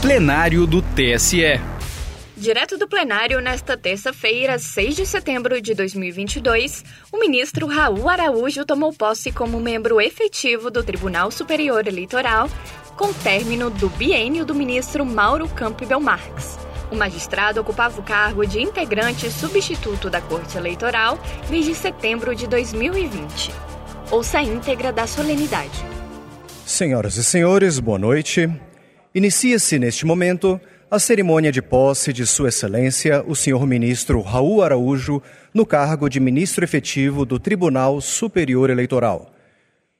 plenário do TSE. Direto do plenário, nesta terça-feira, 6 de setembro de 2022, o ministro Raul Araújo tomou posse como membro efetivo do Tribunal Superior Eleitoral, com término do biênio do ministro Mauro Campbell Marques. O magistrado ocupava o cargo de integrante substituto da Corte Eleitoral desde setembro de 2020. Ouça a íntegra da solenidade. Senhoras e senhores, boa noite. Inicia-se neste momento a cerimônia de posse de Sua Excelência, o senhor ministro Raul Araújo, no cargo de ministro efetivo do Tribunal Superior Eleitoral.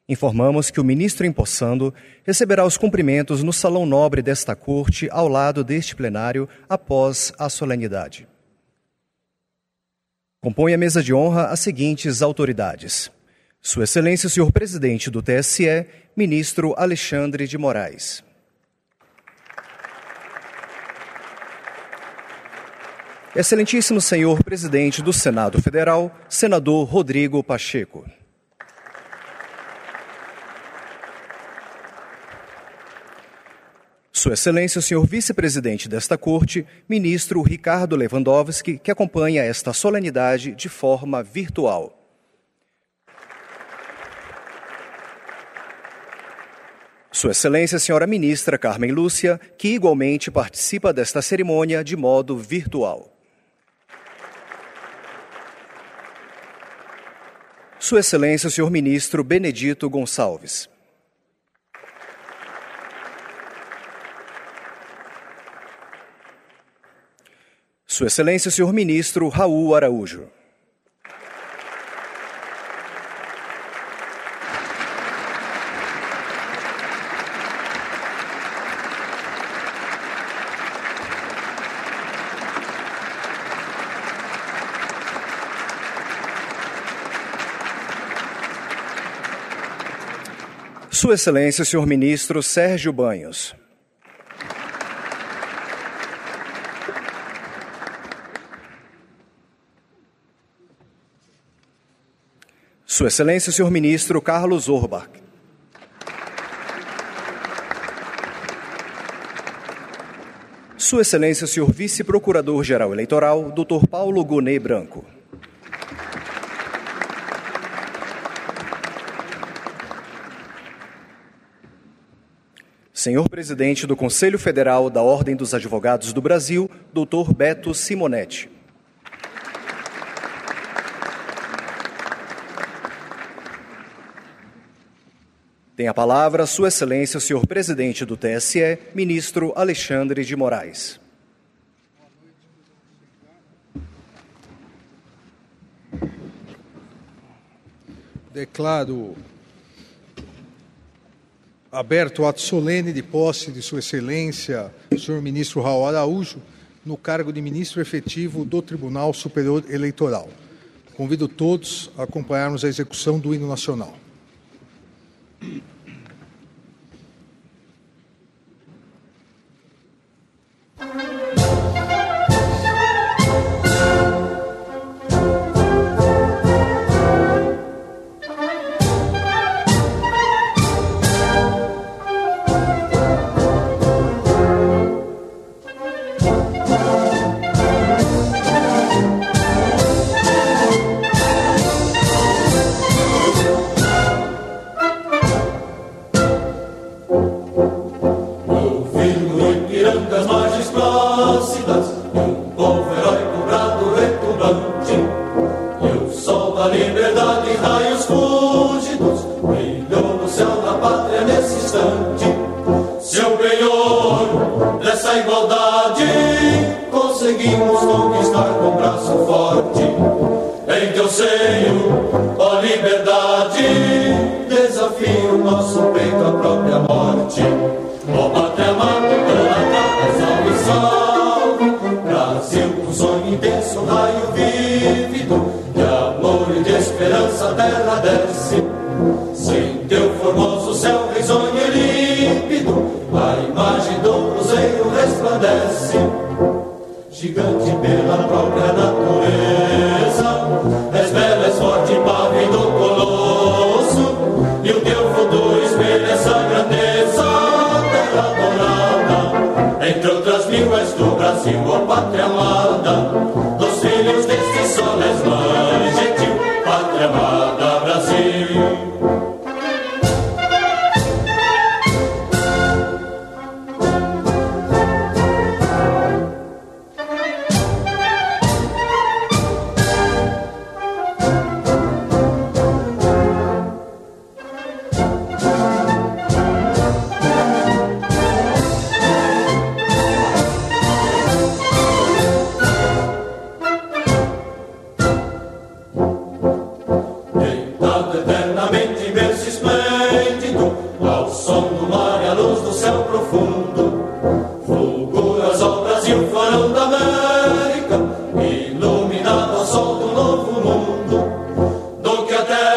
Informamos que o ministro empossando receberá os cumprimentos no salão nobre desta corte, ao lado deste plenário, após a solenidade. Compõe a mesa de honra as seguintes autoridades: Sua Excelência, o senhor presidente do TSE, ministro Alexandre de Moraes. Excelentíssimo senhor presidente do Senado Federal, senador Rodrigo Pacheco. Sua Excelência, o senhor vice-presidente desta Corte, ministro Ricardo Lewandowski, que acompanha esta solenidade de forma virtual. Sua Excelência, senhora ministra Carmen Lúcia, que igualmente participa desta cerimônia de modo virtual. Sua Excelência, o senhor ministro Benedito Gonçalves. Sua Excelência, o senhor ministro Raul Araújo. Sua Excelência, senhor ministro Sérgio Banhos. Sua Excelência, senhor ministro Carlos Orbach. Sua Excelência, senhor vice-procurador-geral eleitoral, Dr. Paulo Gonet Branco. Senhor presidente do Conselho Federal da Ordem dos Advogados do Brasil, Dr. Beto Simonetti. Tem a palavra Sua Excelência, o senhor presidente do TSE, ministro Alexandre de Moraes. Declaro aberto o ato solene de posse de Sua Excelência, senhor ministro Raul Araújo, no cargo de ministro efetivo do Tribunal Superior Eleitoral. Convido todos a acompanharmos a execução do hino nacional. igualdade conseguimos conquistar com braço forte. Em teu seio, ó liberdade, desafio nosso peito à própria morte. Ó pátria amada, pela salve, salve, Brasil, um sonho intenso, raio vivo.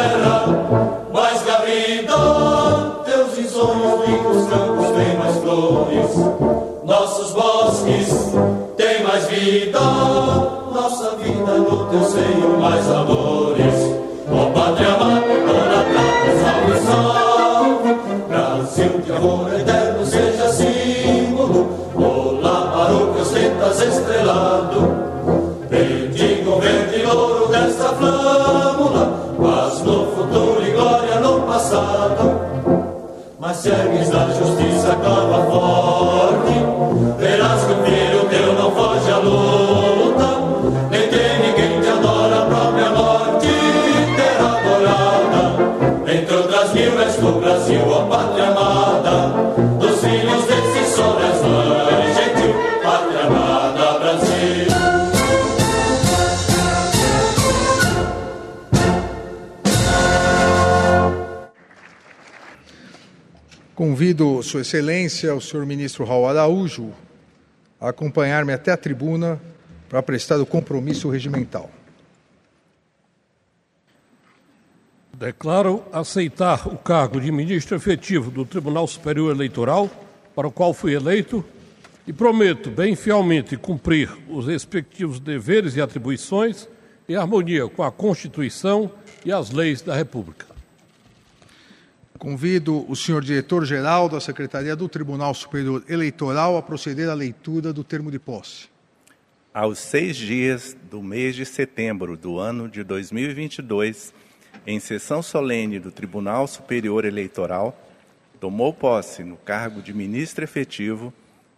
terra, mais garrida, teus risonhos lindos campos têm mais flores, nossos bosques têm mais vida, nossa vida no teu seio mais amores, ó oh, pátria sacaba fuori, velasco pieno. Convido Sua Excelência, o senhor ministro Raul Araújo, a acompanhar-me até a tribuna para prestar o compromisso regimental. Declaro aceitar o cargo de ministro efetivo do Tribunal Superior Eleitoral, para o qual fui eleito, e prometo bem fielmente cumprir os respectivos deveres e atribuições em harmonia com a Constituição e as leis da República. Convido o senhor diretor-geral da Secretaria do Tribunal Superior Eleitoral a proceder à leitura do termo de posse. Aos seis dias do mês de setembro do ano de 2022, em sessão solene do Tribunal Superior Eleitoral, tomou posse no cargo de ministro efetivo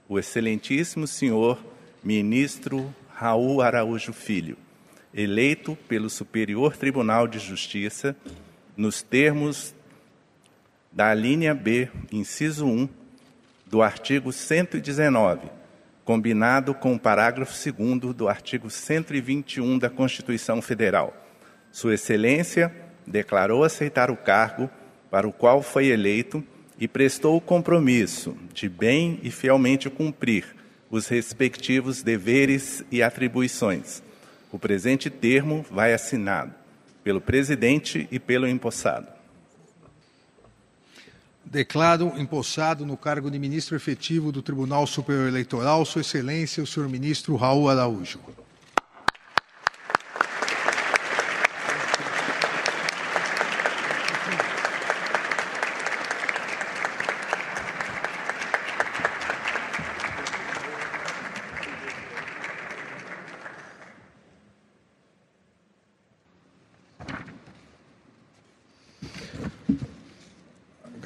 o excelentíssimo senhor ministro Raul Araújo Filho, eleito pelo Superior Tribunal de Justiça nos termos da linha B, inciso 1, do artigo 119, combinado com o parágrafo 2 do artigo 121 da Constituição Federal. Sua Excelência declarou aceitar o cargo para o qual foi eleito e prestou o compromisso de bem e fielmente cumprir os respectivos deveres e atribuições. O presente termo vai assinado pelo presidente e pelo empossado. Declaro empossado no cargo de ministro efetivo do Tribunal Superior Eleitoral, Sua Excelência, o senhor ministro Raul Araújo.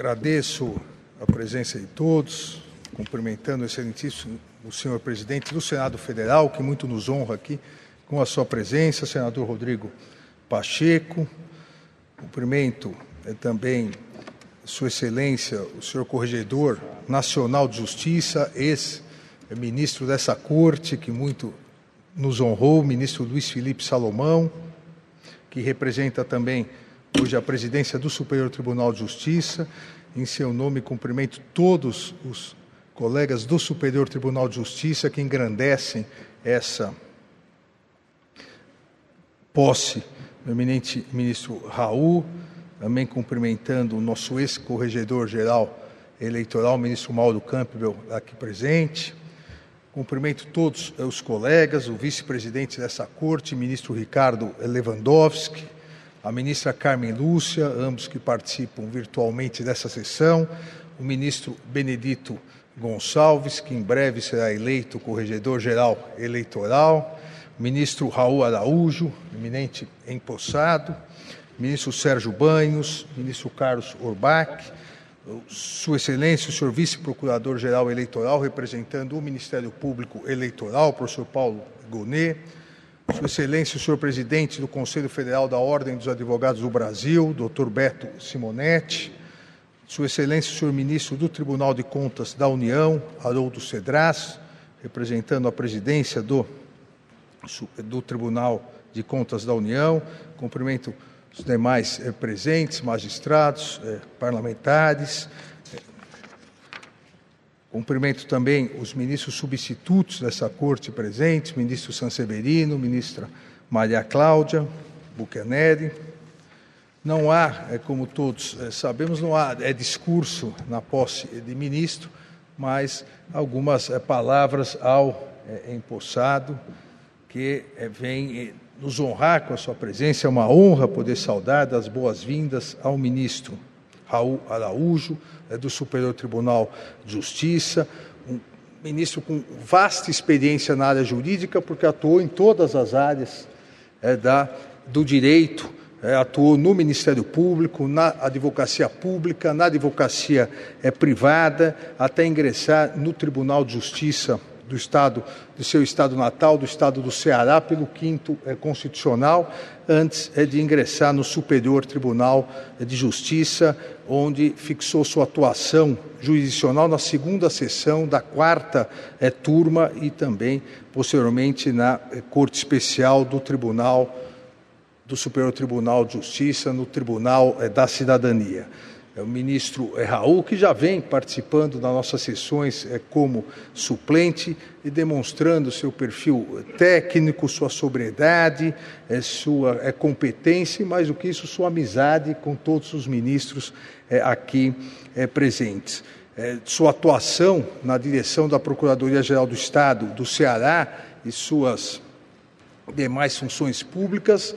Agradeço a presença de todos, cumprimentando o excelentíssimo o senhor presidente do Senado Federal, que muito nos honra aqui com a sua presença, senador Rodrigo Pacheco. Cumprimento eh, também sua excelência, o senhor corregedor nacional de justiça, ex-ministro dessa corte, que muito nos honrou, o ministro Luiz Felipe Salomão, que representa também hoje a presidência do Superior Tribunal de Justiça, em seu nome, cumprimento todos os colegas do Superior Tribunal de Justiça que engrandecem essa posse do eminente ministro Raul, também cumprimentando o nosso ex-corregedor-geral eleitoral, ministro Mauro Campbell, aqui presente. Cumprimento todos os colegas, o vice-presidente dessa corte, ministro Ricardo Lewandowski, a ministra Carmen Lúcia, ambos que participam virtualmente dessa sessão, o ministro Benedito Gonçalves, que em breve será eleito corregedor-geral eleitoral, o ministro Raul Araújo, eminente empossado, ministro Sérgio Banhos, ministro Carlos Orbach, Sua Excelência, o senhor vice-procurador-geral eleitoral, representando o Ministério Público Eleitoral, professor Paulo Gonet, sua Excelência, o senhor presidente do Conselho Federal da Ordem dos Advogados do Brasil, doutor Beto Simonetti, Sua Excelência, o senhor ministro do Tribunal de Contas da União, Haroldo Cedras, representando a presidência do, do Tribunal de Contas da União, cumprimento os demais eh, presentes, magistrados, eh, parlamentares, Cumprimento também os ministros substitutos dessa corte presentes, ministro Sanseverino, ministra Maria Cláudia Buchaneri. Não há, é, como todos é, sabemos, não há é, discurso na posse de ministro, mas algumas é, palavras ao é, empossado que é, vem nos honrar com a sua presença. É uma honra poder saudar das boas-vindas ao ministro Raul Araújo, é, do Superior Tribunal de Justiça, um ministro com vasta experiência na área jurídica, porque atuou em todas as áreas é, da, do direito, é, atuou no Ministério Público, na advocacia pública, na advocacia é, privada, até ingressar no Tribunal de Justiça do estado, do seu estado natal, do estado do Ceará, pelo quinto é, constitucional, antes é, de ingressar no Superior Tribunal de Justiça, onde fixou sua atuação jurisdicional na segunda sessão da quarta é, turma e também posteriormente na é, Corte Especial do Tribunal do Superior Tribunal de Justiça, no Tribunal da Cidadania o ministro é, Raul, que já vem participando das nossas sessões é, como suplente e demonstrando seu perfil técnico, sua sobriedade, é, sua é, competência e, mais do que isso, sua amizade com todos os ministros é, aqui é, presentes. É, sua atuação na direção da Procuradoria-Geral do Estado do Ceará e suas demais funções públicas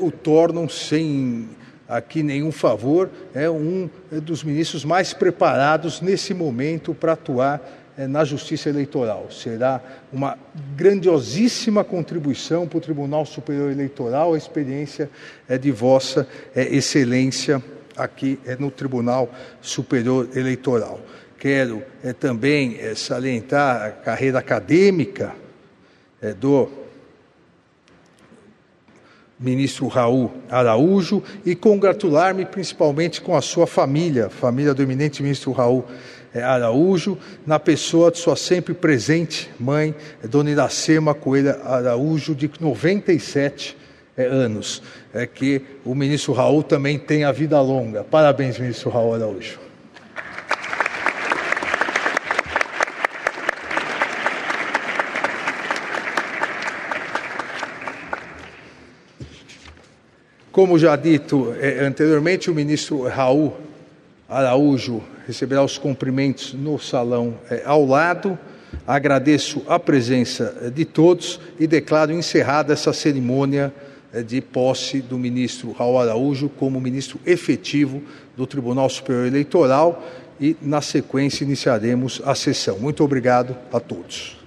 o tornam sem aqui nenhum favor, é um dos ministros mais preparados nesse momento para atuar é, na Justiça Eleitoral. Será uma grandiosíssima contribuição para o Tribunal Superior Eleitoral, a experiência é, de Vossa é, Excelência aqui no Tribunal Superior Eleitoral. Quero também salientar a carreira acadêmica do ministro Raul Araújo e congratular-me principalmente com a sua família, família do eminente ministro Raul eh, Araújo, na pessoa de sua sempre presente mãe, eh, Dona Iracema Coelho Araújo, de 97 eh, anos. É que o ministro Raul também tenha vida longa. Parabéns, ministro Raul Araújo. Como já dito eh, anteriormente, o ministro Raul Araújo receberá os cumprimentos no salão eh, ao lado. Agradeço a presença eh, de todos e declaro encerrada essa cerimônia de posse do ministro Raul Araújo como ministro efetivo do Tribunal Superior Eleitoral e, na sequência, iniciaremos a sessão. Muito obrigado a todos.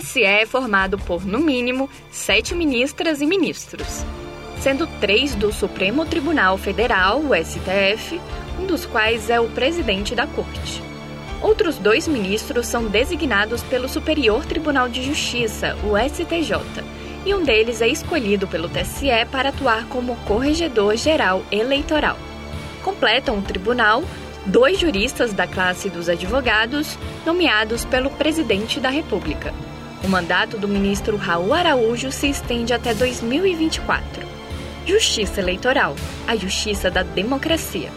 TSE é formado por, no mínimo, sete ministras e ministros, sendo três do Supremo Tribunal Federal, o STF, um dos quais é o presidente da Corte. Outros dois ministros são designados pelo Superior Tribunal de Justiça, o STJ, e um deles é escolhido pelo TSE para atuar como corregedor geral eleitoral. Completam o tribunal dois juristas da classe dos advogados, nomeados pelo presidente da República. O mandato do ministro Raul Araújo se estende até 2024. Justiça Eleitoral a justiça da democracia.